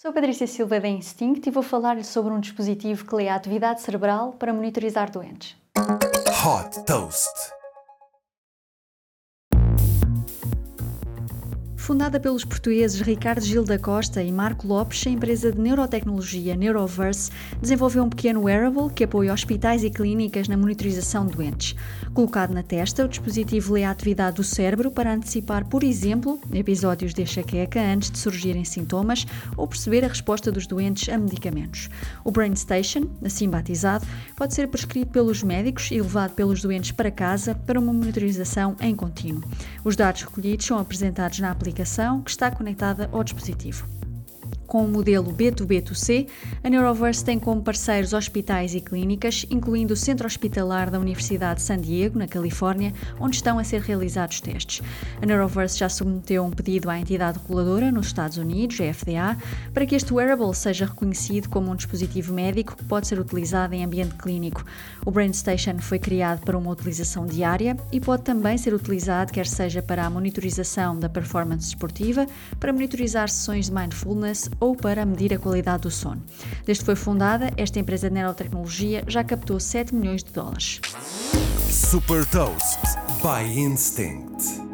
Sou Patrícia Silva da Instinct e vou falar-lhe sobre um dispositivo que lê a atividade cerebral para monitorizar doentes. Hot Toast Fundada pelos portugueses Ricardo Gil da Costa e Marco Lopes, a empresa de neurotecnologia Neuroverse desenvolveu um pequeno wearable que apoia hospitais e clínicas na monitorização de doentes. Colocado na testa, o dispositivo lê a atividade do cérebro para antecipar, por exemplo, episódios de enxaqueca antes de surgirem sintomas ou perceber a resposta dos doentes a medicamentos. O Brain Station, assim batizado, pode ser prescrito pelos médicos e levado pelos doentes para casa para uma monitorização em contínuo. Os dados recolhidos são apresentados na aplicação aplicação que está conectada ao dispositivo. Com o modelo B2B2C, a Neuroverse tem como parceiros hospitais e clínicas, incluindo o Centro Hospitalar da Universidade de San Diego, na Califórnia, onde estão a ser realizados testes. A Neuroverse já submeteu um pedido à entidade reguladora nos Estados Unidos, a FDA, para que este wearable seja reconhecido como um dispositivo médico que pode ser utilizado em ambiente clínico. O BrainStation foi criado para uma utilização diária e pode também ser utilizado quer seja para a monitorização da performance esportiva, para monitorizar sessões de mindfulness ou para medir a qualidade do sono. Desde que foi fundada, esta empresa de nanotecnologia já captou 7 milhões de dólares. Super Toast by Instinct.